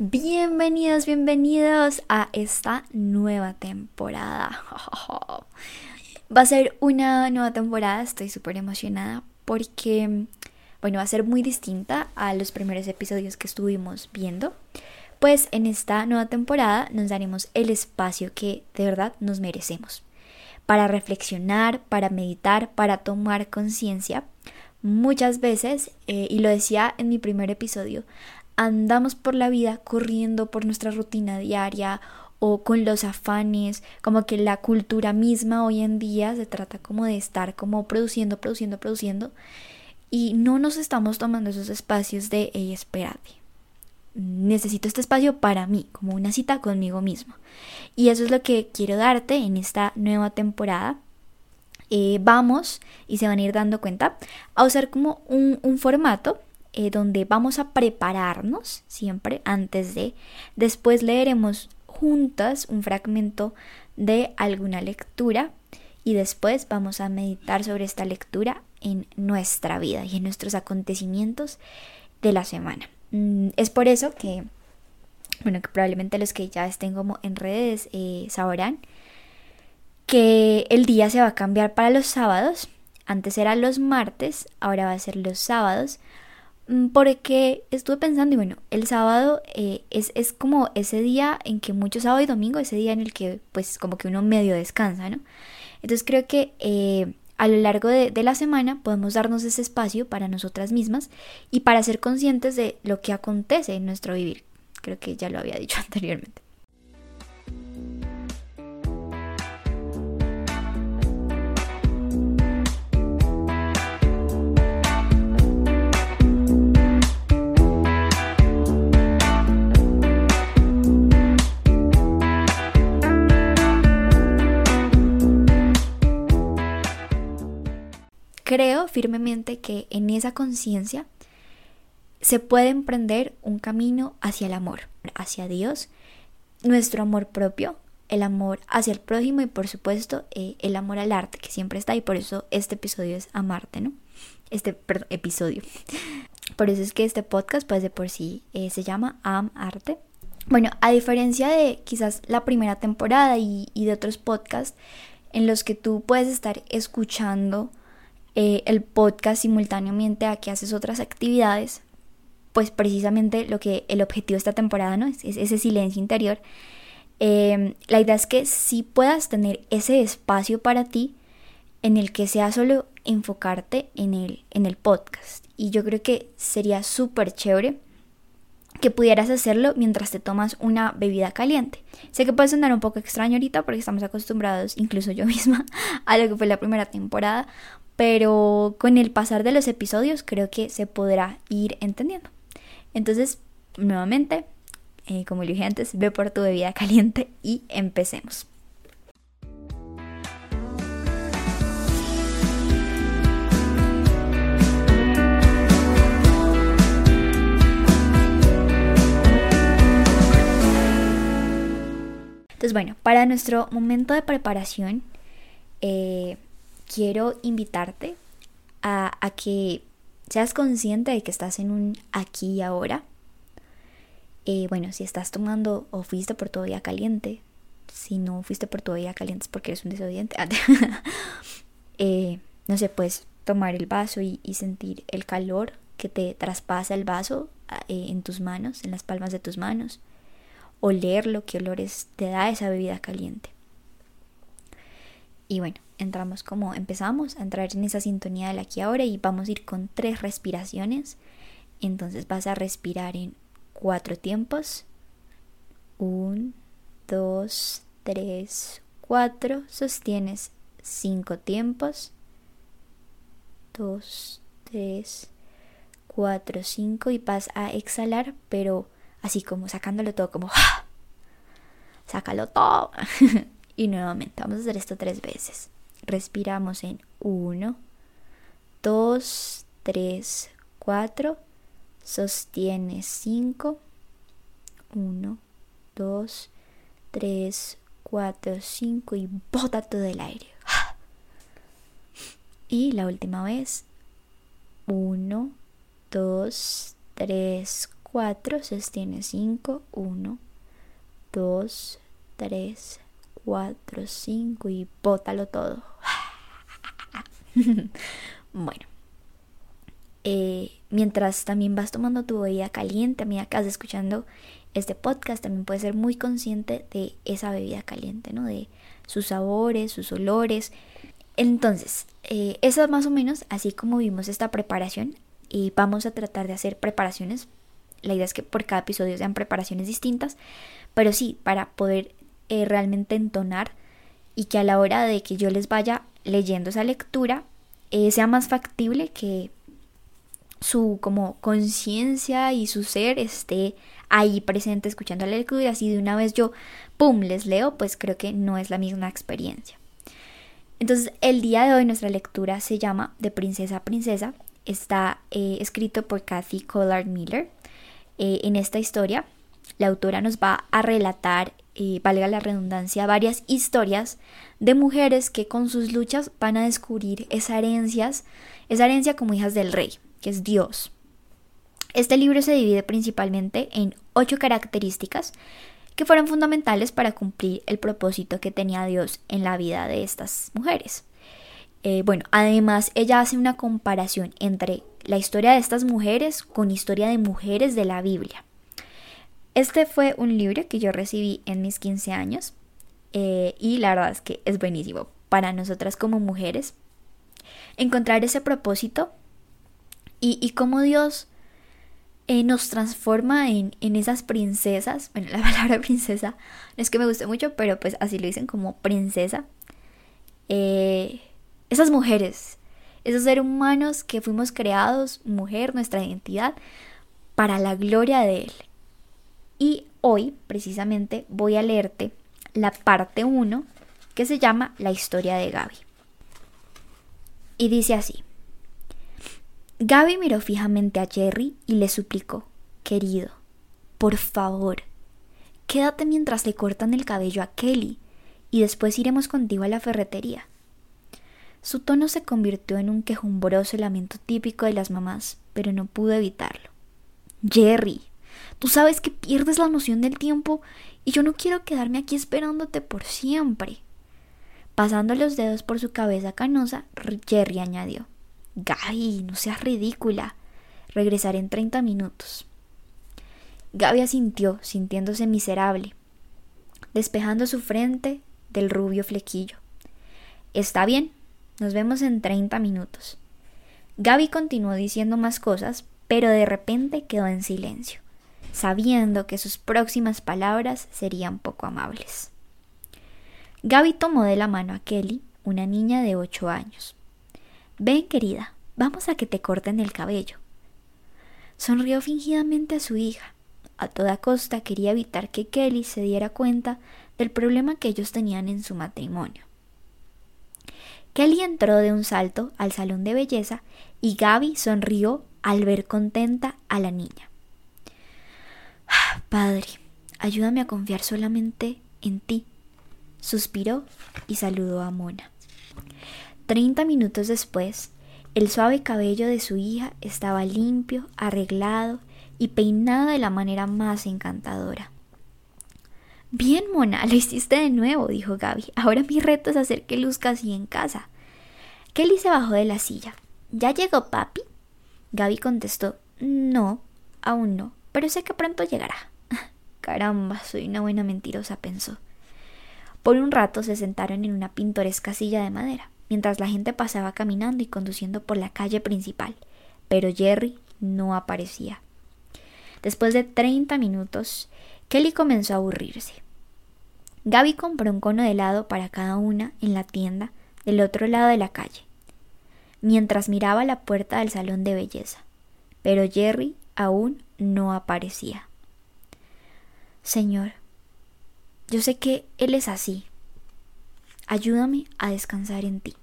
Bienvenidos, bienvenidos a esta nueva temporada. Va a ser una nueva temporada, estoy súper emocionada porque, bueno, va a ser muy distinta a los primeros episodios que estuvimos viendo. Pues en esta nueva temporada nos daremos el espacio que de verdad nos merecemos para reflexionar, para meditar, para tomar conciencia. Muchas veces, eh, y lo decía en mi primer episodio, andamos por la vida corriendo por nuestra rutina diaria o con los afanes, como que la cultura misma hoy en día se trata como de estar como produciendo, produciendo, produciendo y no nos estamos tomando esos espacios de, hey, necesito este espacio para mí, como una cita conmigo mismo. Y eso es lo que quiero darte en esta nueva temporada. Eh, vamos, y se van a ir dando cuenta, a usar como un formato eh, donde vamos a prepararnos siempre antes de. Después leeremos juntas un fragmento de alguna lectura y después vamos a meditar sobre esta lectura en nuestra vida y en nuestros acontecimientos de la semana. Mm, es por eso que, bueno, que probablemente los que ya estén como en redes eh, sabrán que el día se va a cambiar para los sábados. Antes era los martes, ahora va a ser los sábados porque estuve pensando y bueno, el sábado eh, es, es, como ese día en que mucho sábado y domingo, ese día en el que pues como que uno medio descansa, ¿no? Entonces creo que eh, a lo largo de, de, la semana podemos darnos ese espacio para nosotras mismas y para ser conscientes de lo que acontece en nuestro vivir. Creo que ya lo había dicho anteriormente. Firmemente que en esa conciencia se puede emprender un camino hacia el amor, hacia Dios, nuestro amor propio, el amor hacia el prójimo y por supuesto eh, el amor al arte que siempre está y por eso este episodio es amarte, ¿no? Este episodio. Por eso es que este podcast pues de por sí eh, se llama Am Arte. Bueno, a diferencia de quizás la primera temporada y, y de otros podcasts en los que tú puedes estar escuchando eh, el podcast simultáneamente a que haces otras actividades, pues precisamente lo que el objetivo de esta temporada no es, ese silencio interior. Em, la idea es que si puedas tener ese espacio para ti en el que sea solo enfocarte en el, en el podcast. Y yo creo que sería súper chévere que pudieras hacerlo mientras te tomas una bebida caliente. Sé que puede sonar un poco extraño ahorita porque estamos acostumbrados, incluso yo misma, a lo que fue la primera temporada, pero con el pasar de los episodios creo que se podrá ir entendiendo. Entonces, nuevamente, eh, como dije antes, ve por tu bebida caliente y empecemos. Entonces, bueno, para nuestro momento de preparación, eh, quiero invitarte a, que seas consciente de que estás en un aquí y ahora. Eh, bueno, si estás tomando o fuiste por tu vida caliente, si no fuiste por tu vida caliente es porque eres un desobediente. eh, no sé, puedes tomar el vaso y, sentir el calor que te traspasa el vaso eh, en tus manos, en las palmas de tus manos. Olerlo, qué olores te da esa bebida caliente. Y bueno, entramos como empezamos a entrar en esa sintonía del aquí ahora y vamos a ir con tres respiraciones. Entonces vas a respirar en cuatro tiempos. Un, dos, tres, cuatro. Sostienes cinco tiempos. Dos, tres, cuatro, cinco. Y vas a exhalar, pero así como sacándolo todo, como ¡ah! sácalo todo. y nuevamente, vamos a hacer esto tres veces. Respiramos en 1, 2, 3, 4. Sostiene 5. 1, 2, 3, 4, 5 y bota todo el aire. Y la última vez. 1, 2, 3, 4, sostiene 5, 1, 2, 3, 4, 5 y bótalo todo. bueno, eh, mientras también vas tomando tu bebida caliente, a medida que escuchando este podcast, también puedes ser muy consciente de esa bebida caliente, ¿no? De sus sabores, sus olores. Entonces, eh, eso es más o menos así como vimos esta preparación y vamos a tratar de hacer preparaciones. La idea es que por cada episodio sean preparaciones distintas, pero sí, para poder eh, realmente entonar y que a la hora de que yo les vaya leyendo esa lectura eh, sea más factible que su como conciencia y su ser esté ahí presente escuchando la lectura. Así de una vez yo pum les leo pues creo que no es la misma experiencia. Entonces el día de hoy nuestra lectura se llama de princesa a princesa. Está eh, escrito por Kathy Collard Miller en esta historia la autora nos va a relatar eh, valga la redundancia, varias historias de mujeres que con sus luchas van a descubrir esa herencias, esa herencia como hijas del rey, que es Dios. Este libro se divide principalmente en ocho características que fueron fundamentales para cumplir el propósito que tenía Dios en la vida de estas mujeres. Eh, bueno, además ella hace una comparación entre la historia de estas mujeres con historia de mujeres de la Biblia. Este fue un libro que yo recibí en mis 15 años eh, y la verdad es que es buenísimo para nosotras como mujeres encontrar ese propósito y, cómo Dios eh, nos transforma en, esas princesas. Bueno, la palabra princesa no es que me guste mucho, pero pues así lo dicen como princesa. Eh, esas mujeres, esos seres humanos que fuimos creados, mujer, nuestra identidad, para la gloria de Él. Y hoy, precisamente, voy a leerte la parte 1 que se llama La historia de Gaby. Y dice así. Gaby miró fijamente a Jerry y le suplicó, querido, por favor, quédate mientras le cortan el cabello a Kelly y después iremos contigo a la ferretería. Su tono se convirtió en un quejumbroso lamento típico de las mamás, pero no pudo evitarlo. Jerry, Tú sabes que pierdes la noción del tiempo y yo no quiero quedarme aquí esperándote por siempre. Pasando los dedos por su cabeza canosa, Jerry añadió. Gaby, no seas ridícula. Regresaré en treinta minutos. Gaby asintió, sintiéndose miserable, despejando su frente del rubio flequillo. Está bien, nos vemos en treinta minutos. Gaby continuó diciendo más cosas, pero de repente quedó en silencio sabiendo que sus próximas palabras serían poco amables. Gaby tomó de la mano a Kelly, una niña de ocho años. Ven, querida, vamos a que te corten el cabello. Sonrió fingidamente a su hija. A toda costa quería evitar que Kelly se diera cuenta del problema que ellos tenían en su matrimonio. Kelly entró de un salto al salón de belleza y Gaby sonrió al ver contenta a la niña. Padre, ayúdame a confiar solamente en ti. Suspiró y saludó a Mona. Treinta minutos después, el suave cabello de su hija estaba limpio, arreglado y peinado de la manera más encantadora. Bien, Mona, lo hiciste de nuevo, dijo Gaby. Ahora mi reto es hacer que luzca así en casa. Kelly se bajó de la silla. ¿Ya llegó papi? Gaby contestó No, aún no, pero sé que pronto llegará. Caramba, soy una buena mentirosa, pensó. Por un rato se sentaron en una pintoresca silla de madera, mientras la gente pasaba caminando y conduciendo por la calle principal, pero Jerry no aparecía. Después de treinta minutos, Kelly comenzó a aburrirse. Gaby compró un cono de helado para cada una en la tienda del otro lado de la calle, mientras miraba la puerta del salón de belleza, pero Jerry aún no aparecía. Señor, yo sé que Él es así. Ayúdame a descansar en ti.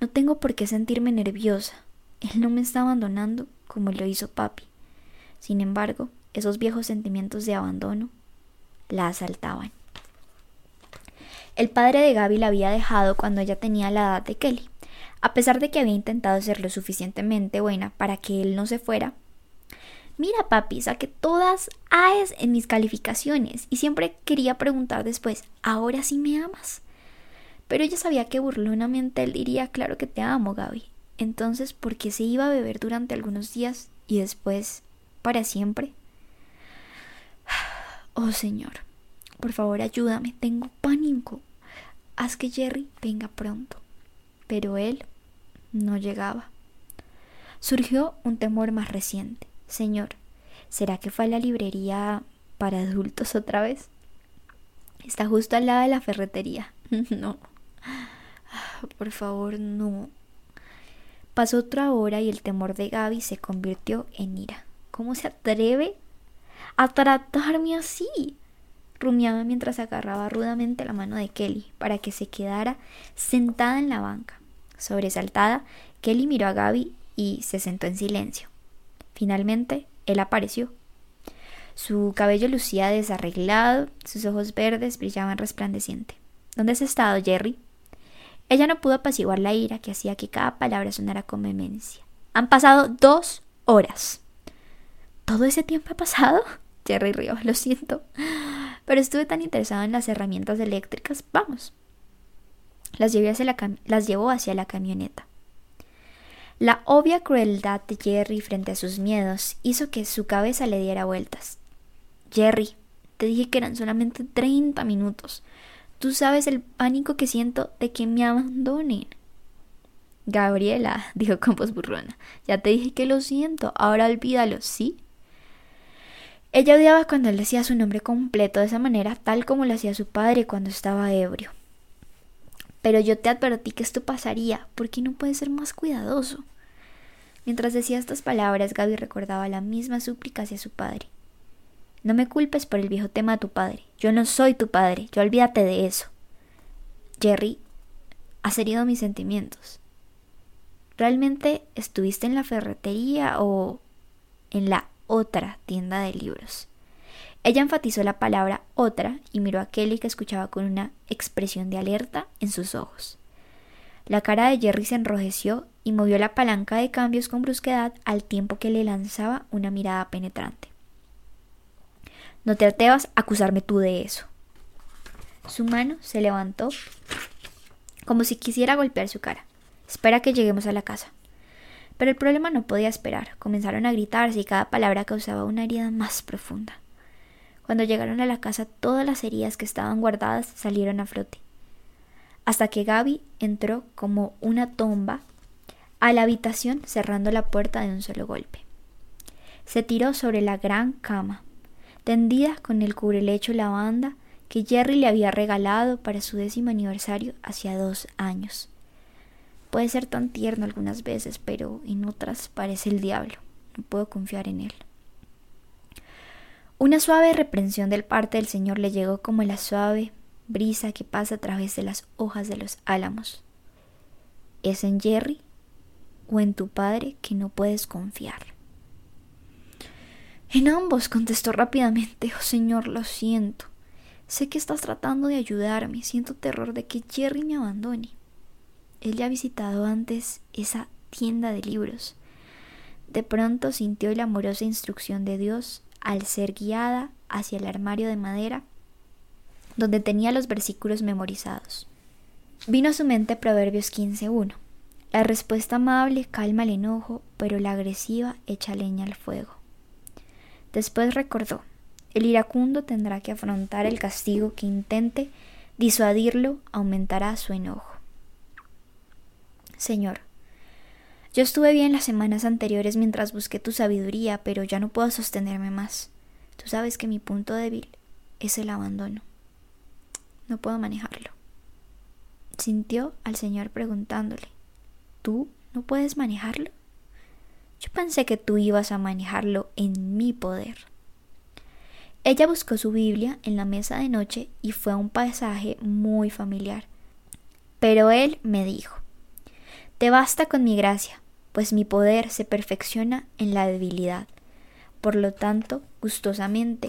No tengo por qué sentirme nerviosa. Él no me está abandonando como lo hizo papi. Sin embargo, esos viejos sentimientos de abandono la asaltaban. El padre de Gaby la había dejado cuando ella tenía la edad de Kelly. A pesar de que había intentado ser lo suficientemente buena para que él no se fuera, Mira, papi, saqué todas A's en mis calificaciones y siempre quería preguntar después, ¿ahora sí me amas? Pero ella sabía que burlonamente él diría, claro que te amo, Gaby. Entonces, ¿por qué se iba a beber durante algunos días y después para siempre? Oh Señor, por favor ayúdame, tengo pánico. Haz que Jerry venga pronto. Pero él no llegaba. Surgió un temor más reciente. Señor, ¿será que fue a la librería para adultos otra vez? Está justo al lado de la ferretería. no. Por favor, no. Pasó otra hora y el temor de Gaby se convirtió en ira. ¿Cómo se atreve a tratarme así? Rumiaba mientras agarraba rudamente la mano de Kelly para que se quedara sentada en la banca. Sobresaltada, Kelly miró a Gaby y se sentó en silencio. Finalmente, él apareció. Su cabello lucía desarreglado, sus ojos verdes brillaban resplandeciente. ¿Dónde has estado, Jerry? Ella no pudo apaciguar la ira que hacía que cada palabra sonara con vehemencia. Han pasado dos horas. ¿Todo ese tiempo ha pasado? Jerry rió. Lo siento. Pero estuve tan interesado en las herramientas eléctricas. Vamos. Las, las llevó hacia la camioneta. La obvia crueldad de Jerry frente a sus miedos hizo que su cabeza le diera vueltas. Jerry, te dije que eran solamente treinta minutos. Tú sabes el pánico que siento de que me abandonen. Gabriela, dijo con voz burrona, ya te dije que lo siento, ahora olvídalo, ¿sí? Ella odiaba cuando él decía su nombre completo de esa manera, tal como lo hacía su padre cuando estaba ebrio. Pero yo te advertí que esto pasaría, ¿por qué no puedes ser más cuidadoso? Mientras decía estas palabras, Gaby recordaba la misma súplica hacia su padre. No me culpes por el viejo tema de tu padre. Yo no soy tu padre. Yo olvídate de eso. Jerry, has herido mis sentimientos. ¿Realmente estuviste en la ferretería o en la otra tienda de libros? Ella enfatizó la palabra otra y miró a Kelly que escuchaba con una expresión de alerta en sus ojos. La cara de Jerry se enrojeció y movió la palanca de cambios con brusquedad al tiempo que le lanzaba una mirada penetrante. No te atrevas a acusarme tú de eso. Su mano se levantó como si quisiera golpear su cara. Espera que lleguemos a la casa. Pero el problema no podía esperar. Comenzaron a gritarse y cada palabra causaba una herida más profunda. Cuando llegaron a la casa, todas las heridas que estaban guardadas salieron a flote. Hasta que Gaby entró como una tomba a la habitación cerrando la puerta de un solo golpe. Se tiró sobre la gran cama, tendida con el cubrelecho lavanda que Jerry le había regalado para su décimo aniversario hacía dos años. Puede ser tan tierno algunas veces, pero en otras parece el diablo. No puedo confiar en él. Una suave reprensión del parte del Señor le llegó como la suave brisa que pasa a través de las hojas de los álamos. ¿Es en Jerry o en tu padre que no puedes confiar? En ambos, contestó rápidamente. Oh Señor, lo siento. Sé que estás tratando de ayudarme. Siento terror de que Jerry me abandone. Él ya ha visitado antes esa tienda de libros. De pronto sintió la amorosa instrucción de Dios al ser guiada hacia el armario de madera donde tenía los versículos memorizados. Vino a su mente Proverbios 15.1. La respuesta amable calma el enojo, pero la agresiva echa leña al fuego. Después recordó, el iracundo tendrá que afrontar el castigo que intente disuadirlo, aumentará su enojo. Señor, yo estuve bien las semanas anteriores mientras busqué tu sabiduría, pero ya no puedo sostenerme más. Tú sabes que mi punto débil es el abandono. No puedo manejarlo. Sintió al Señor preguntándole, ¿tú no puedes manejarlo? Yo pensé que tú ibas a manejarlo en mi poder. Ella buscó su Biblia en la mesa de noche y fue a un pasaje muy familiar. Pero él me dijo, Te basta con mi gracia, pues mi poder se perfecciona en la debilidad. Por lo tanto, gustosamente,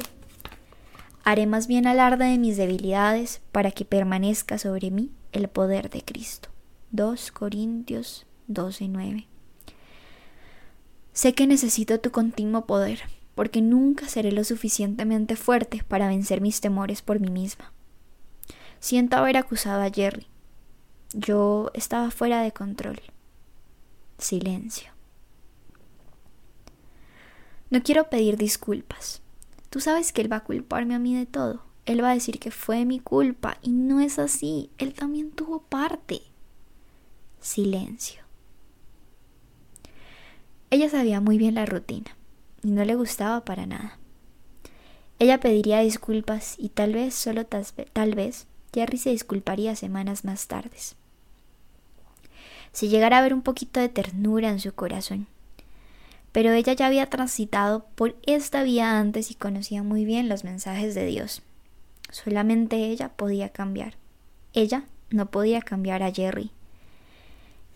haré más bien alarde de mis debilidades para que permanezca sobre mí el poder de Cristo. 2 Corintios 12:9 Sé que necesito tu continuo poder, porque nunca seré lo suficientemente fuerte para vencer mis temores por mí misma. Siento haber acusado a Jerry. Yo estaba fuera de control. Silencio. No quiero pedir disculpas. Tú sabes que él va a culparme a mí de todo. Él va a decir que fue mi culpa y no es así. Él también tuvo parte. Silencio. Ella sabía muy bien la rutina y no le gustaba para nada. Ella pediría disculpas y tal vez, solo tal, vez, Jerry se disculparía semanas más tarde. Si llegara a haber un poquito de ternura en su corazón. Pero ella ya había transitado por esta vía antes y conocía muy bien los mensajes de Dios. Solamente ella podía cambiar. Ella no podía cambiar a Jerry.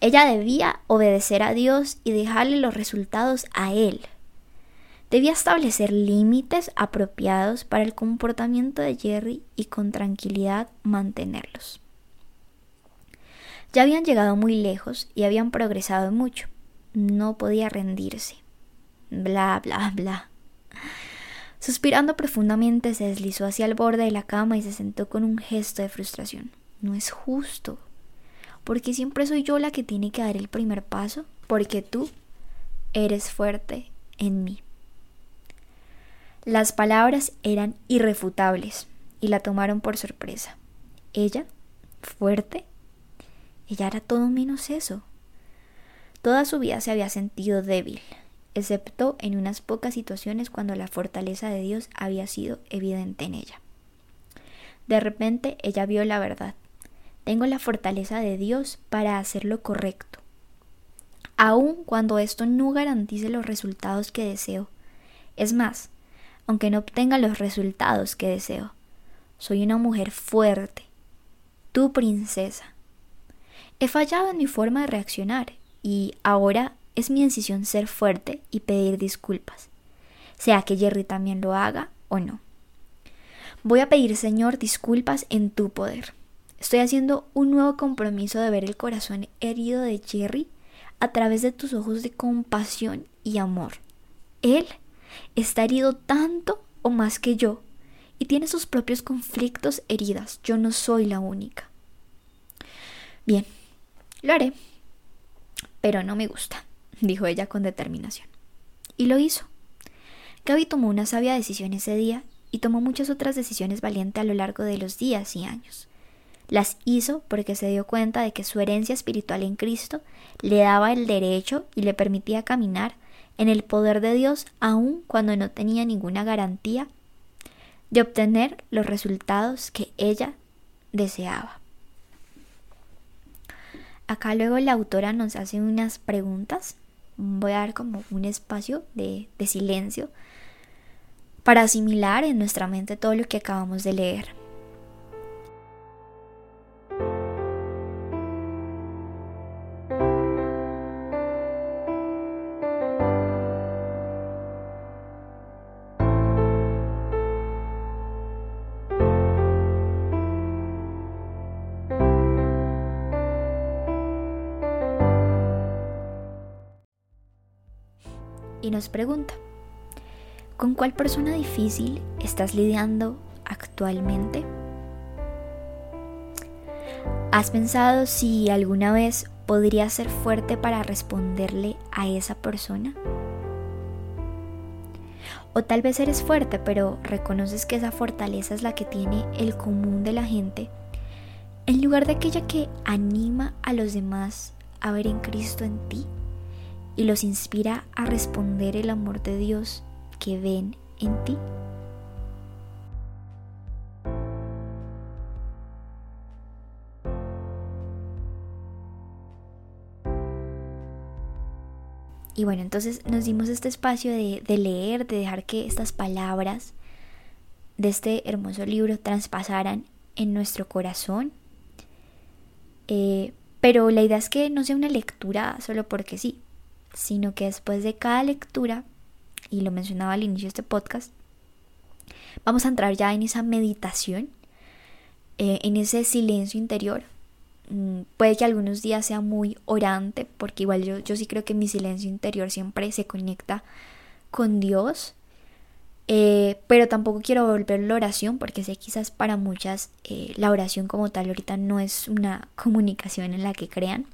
Ella debía obedecer a Dios y dejarle los resultados a Él. Debía establecer límites apropiados para el comportamiento de Jerry y con tranquilidad mantenerlos. Ya habían llegado muy lejos y habían progresado mucho. No podía rendirse. Bla, bla, bla. Suspirando profundamente se deslizó hacia el borde de la cama y se sentó con un gesto de frustración. No es justo. Porque siempre soy yo la que tiene que dar el primer paso. Porque tú eres fuerte en mí. Las palabras eran irrefutables y la tomaron por sorpresa. Ella, fuerte, ella era todo menos eso. Toda su vida se había sentido débil, excepto en unas pocas situaciones cuando la fortaleza de Dios había sido evidente en ella. De repente ella vio la verdad. Tengo la fortaleza de Dios para hacer lo correcto. Aun cuando esto no garantice los resultados que deseo. Es más, aunque no obtenga los resultados que deseo. Soy una mujer fuerte, tu princesa. He fallado en mi forma de reaccionar y ahora es mi decisión ser fuerte y pedir disculpas, sea que Jerry también lo haga o no. Voy a pedir, Señor, disculpas en tu poder. Estoy haciendo un nuevo compromiso de ver el corazón herido de Jerry a través de tus ojos de compasión y amor. Él está herido tanto o más que yo y tiene sus propios conflictos heridas. Yo no soy la única. Bien, lo haré, pero no me gusta, dijo ella con determinación. Y lo hizo. Gaby tomó una sabia decisión ese día y tomó muchas otras decisiones valientes a lo largo de los días y años. Las hizo porque se dio cuenta de que su herencia espiritual en Cristo le daba el derecho y le permitía caminar en el poder de Dios aun cuando no tenía ninguna garantía de obtener los resultados que ella deseaba. Acá luego la autora nos hace unas preguntas. Voy a dar como un espacio de, de silencio para asimilar en nuestra mente todo lo que acabamos de leer. Nos pregunta, ¿con cuál persona difícil estás lidiando actualmente? ¿Has pensado si alguna vez podrías ser fuerte para responderle a esa persona? O tal vez eres fuerte, pero reconoces que esa fortaleza es la que tiene el común de la gente, en lugar de aquella que anima a los demás a ver en Cristo en ti y los inspira a responder el amor de Dios que ven en ti. Y bueno, entonces nos dimos este espacio de, leer, de dejar que estas palabras de este hermoso libro traspasaran en nuestro corazón. Eh, pero la idea es que no sea una lectura solo porque sí, sino que después de cada lectura, y lo mencionaba al inicio de este podcast, vamos a entrar ya en esa meditación, eh, en ese silencio interior. Mm, puede que algunos días sea muy orante, porque igual yo, yo sí creo que mi silencio interior siempre se conecta con Dios, Eh, pero tampoco quiero volver la oración porque sé quizás para muchas eh, la oración como tal ahorita no es una comunicación en la que crean.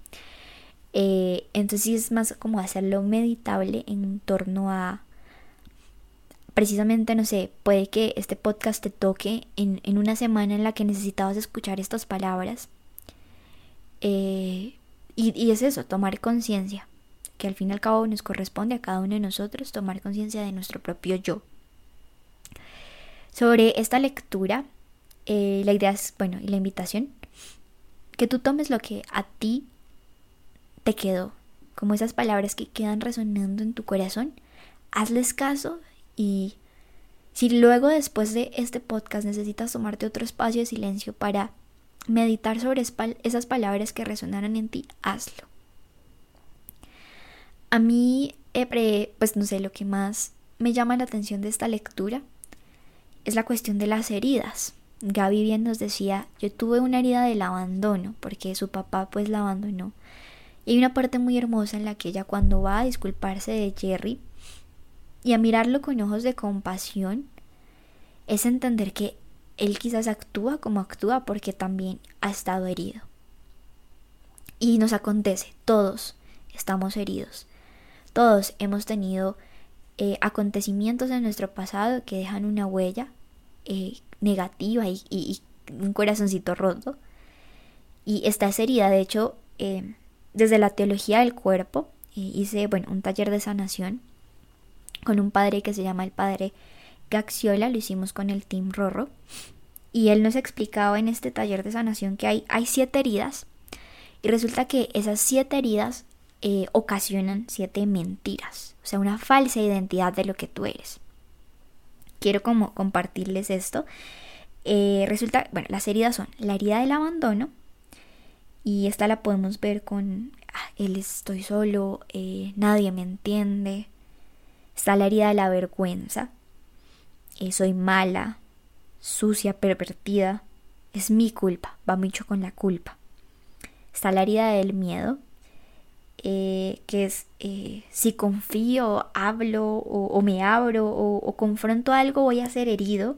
Eh, entonces es más como hacerlo meditable en torno a precisamente, no sé, puede que este podcast te toque en, en una semana en la que necesitabas escuchar estas palabras. y, y es eso, tomar conciencia, que al fin y al cabo nos corresponde a cada uno de nosotros tomar conciencia de nuestro propio yo. Sobre esta lectura, eh, la idea es, bueno, y la invitación, que tú tomes lo que a ti te quedó, como esas palabras que quedan resonando en tu corazón, hazles caso y si luego después de este podcast necesitas tomarte otro espacio de silencio para meditar sobre esas palabras que resonaron en ti, hazlo. A mí, eh, pues no sé, lo que más me llama la atención de esta lectura es la cuestión de las heridas. Gaby bien nos decía, yo tuve una herida del abandono, porque su papá pues la abandonó. Y hay una parte muy hermosa en la que ella cuando va a disculparse de Jerry y a mirarlo con ojos de compasión, es entender que él quizás actúa como actúa porque también ha estado herido. Y nos acontece, todos estamos heridos. Todos hemos tenido eh, acontecimientos en nuestro pasado que dejan una huella eh, negativa y, un corazoncito roto. Y esta herida, de hecho, eh, desde la teología del cuerpo, hice bueno, un taller de sanación con un padre que se llama el padre Gaxiola, lo hicimos con el Team Rorro. Y él nos explicaba en este taller de sanación que hay, hay siete heridas. Y resulta que esas siete heridas eh, ocasionan siete mentiras, o sea, una falsa identidad de lo que tú eres. Quiero como compartirles esto. Eh, resulta, bueno, las heridas son la herida del abandono, y esta la podemos ver con ah, estoy solo, eh, nadie me entiende. Está la herida de la vergüenza, soy mala, sucia, pervertida, es mi culpa, va mucho con la culpa. Está la herida del miedo, eh, que es eh, si confío, hablo o, me abro o, confronto algo voy a ser herido.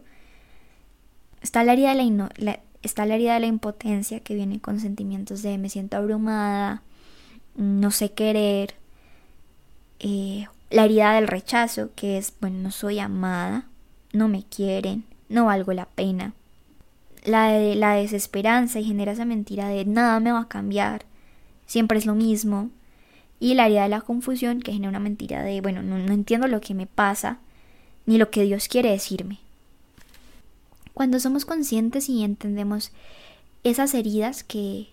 Está la, herida de la, está la herida de la impotencia que viene con sentimientos de me siento abrumada, no sé querer. Eh, la herida del rechazo que es, bueno, no soy amada, no me quieren, no valgo la pena. La de la desesperanza y genera esa mentira de nada me va a cambiar, siempre es lo mismo, y el área de la confusión que genera una mentira de, bueno, no, entiendo lo que me pasa ni lo que Dios quiere decirme. Cuando somos conscientes y entendemos esas heridas que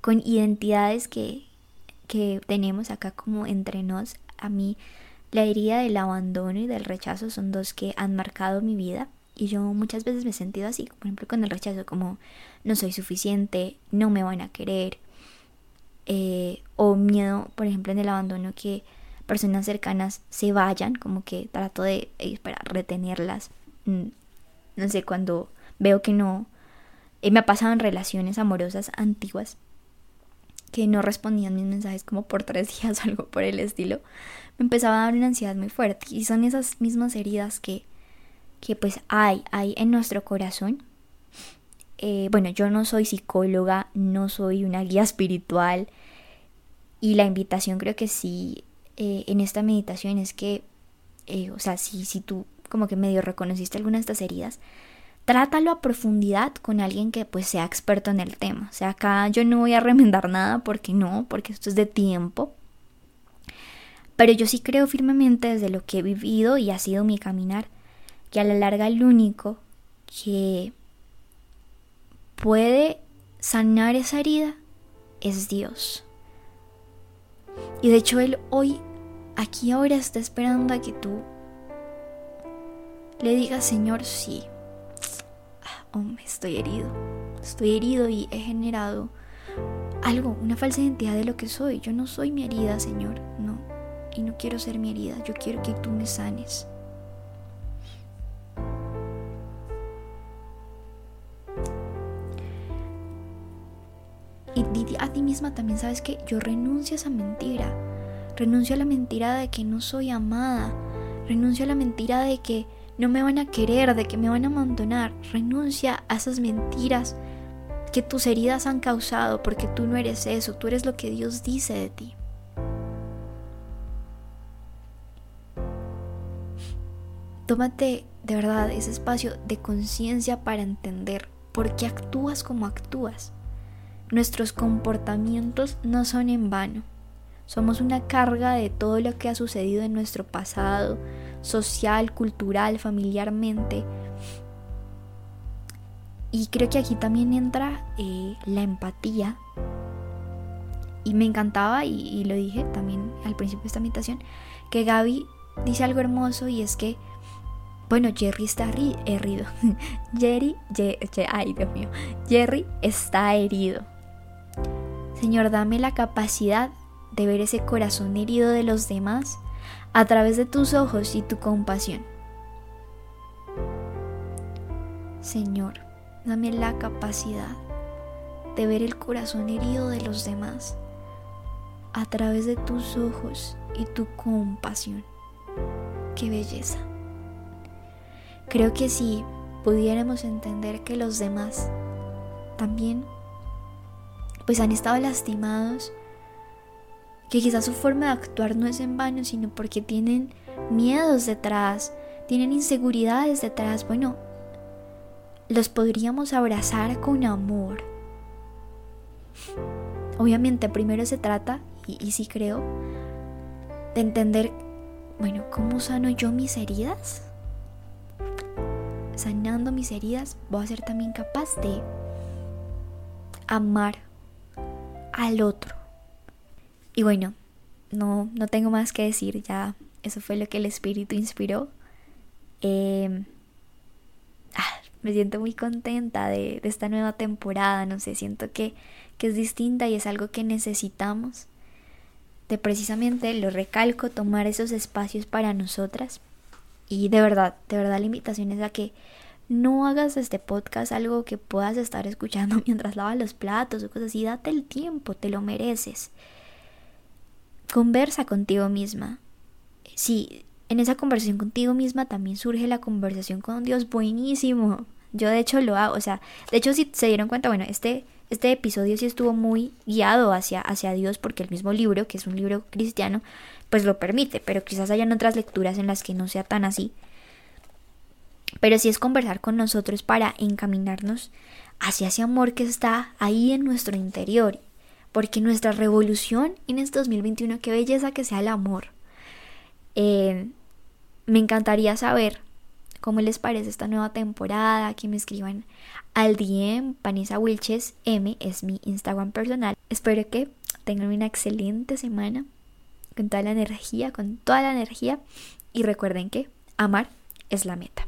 con identidades que, que tenemos acá como entre nos, a mí la herida del abandono y del rechazo son dos que han marcado mi vida y yo muchas veces me he sentido así, por ejemplo con el rechazo como no soy suficiente, no me van a querer, eh, o miedo, por ejemplo, en el abandono que personas cercanas se vayan, como que trato de eh, para retenerlas. No sé, cuando veo que no, eh, me ha pasado en relaciones amorosas antiguas que no respondían mis mensajes como por tres días o algo por el estilo, me empezaba a dar una ansiedad muy fuerte. Y son esas mismas heridas que, que pues hay, hay en nuestro corazón eh, bueno, yo no soy psicóloga, no soy una guía espiritual y la invitación creo que sí eh, en esta meditación es que, o sea, si tú como que medio reconociste alguna de estas heridas, trátalo a profundidad con alguien que pues sea experto en el tema. O sea, acá yo no voy a remendar nada porque no, porque esto es de tiempo. Pero yo sí creo firmemente desde lo que he vivido y ha sido mi caminar, que a la larga el único que puede sanar esa herida es Dios. Y de hecho Él hoy, aquí ahora está esperando a que tú le digas, Señor, sí, oh, estoy herido, estoy herido y he generado algo, una falsa identidad de lo que soy. Yo no soy mi herida, Señor, no. Y no quiero ser mi herida, yo quiero que tú me sanes. Y a ti misma también sabes que yo renuncio a esa mentira. Renuncio a la mentira de que no soy amada. Renuncio a la mentira de que no me van a querer, de que me van a abandonar. Renuncia a esas mentiras que tus heridas han causado, porque tú no eres eso, tú eres lo que Dios dice de ti. Tómate de verdad ese espacio de conciencia para entender por qué actúas como actúas. Nuestros comportamientos no son en vano. Somos una carga de todo lo que ha sucedido en nuestro pasado, social, cultural, familiarmente. Y creo que aquí también entra eh, la empatía. Y me encantaba, y, lo dije también al principio de esta invitación, que Gaby dice algo hermoso y es que, bueno, Jerry está herido. Jerry, ay Dios mío, Jerry está herido. Señor, dame la capacidad de ver ese corazón herido de los demás a través de tus ojos y tu compasión. Señor, dame la capacidad de ver el corazón herido de los demás a través de tus ojos y tu compasión. Qué belleza. Creo que si pudiéramos entender que los demás también pues han estado lastimados que quizás su forma de actuar no es en vano, sino porque tienen miedos detrás, tienen inseguridades detrás. Bueno, los podríamos abrazar con amor. Obviamente primero se trata, y, y sí creo, de entender, bueno, ¿cómo sano yo mis heridas? Sanando mis heridas, voy a ser también capaz de amar al otro y bueno, no, no tengo más que decir, ya eso fue lo que el espíritu inspiró. Em, ah, me siento muy contenta de, esta nueva temporada, no sé, siento que, que es distinta y es algo que necesitamos de precisamente, lo recalco, tomar esos espacios para nosotras. Y de verdad, de verdad la invitación es a que no hagas este podcast algo que puedas estar escuchando mientras lavas los platos o cosas así. Date el tiempo, te lo mereces. Conversa contigo misma. Sí, en esa conversación contigo misma también surge la conversación con Dios. Buenísimo. Yo de hecho lo hago. O sea, de hecho si se dieron cuenta, bueno, este, este episodio sí estuvo muy guiado hacia, hacia Dios porque el mismo libro, que es un libro cristiano, pues lo permite. Pero quizás hayan otras lecturas en las que no sea tan así. Pero sí es conversar con nosotros para encaminarnos hacia ese amor que está ahí en nuestro interior porque nuestra revolución en este 2021, qué belleza que sea el amor. Eh, me encantaría saber cómo les parece esta nueva temporada, que me escriban al DM, Vanessa Wilches M es mi Instagram personal. Espero que tengan una excelente semana con toda la energía, con toda la energía y recuerden que amar es la meta.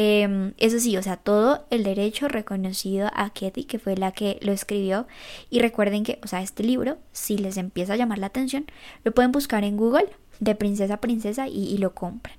Em, eso sí, o sea, todo el derecho reconocido a Ketty, que fue la que lo escribió. Y recuerden que, o sea, este libro, si les empieza a llamar la atención, lo pueden buscar en Google de princesa a princesa y, y lo compran.